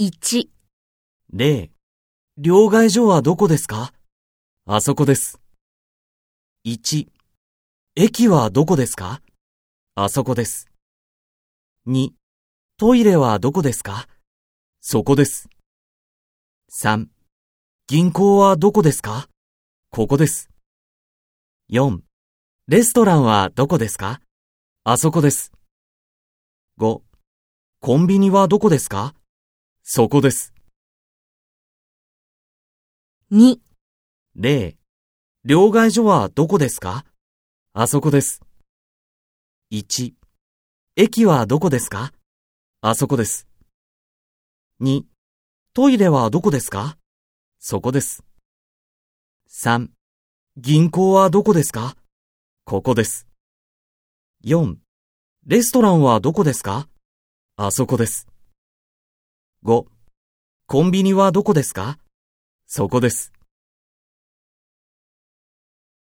1、例、両替所はどこですか？あそこです。1、駅はどこですか？あそこです。2、トイレはどこですか？そこです。3、銀行はどこですか？ここです。4、レストランはどこですか？あそこです。5、コンビニはどこですか？そこです。2、例、両替所はどこですか？あそこです。1、駅はどこですか？あそこです。2、トイレはどこですか？そこです。3、銀行はどこですか？ここです。4、レストランはどこですか？あそこです。5、コンビニはどこですか？そこです。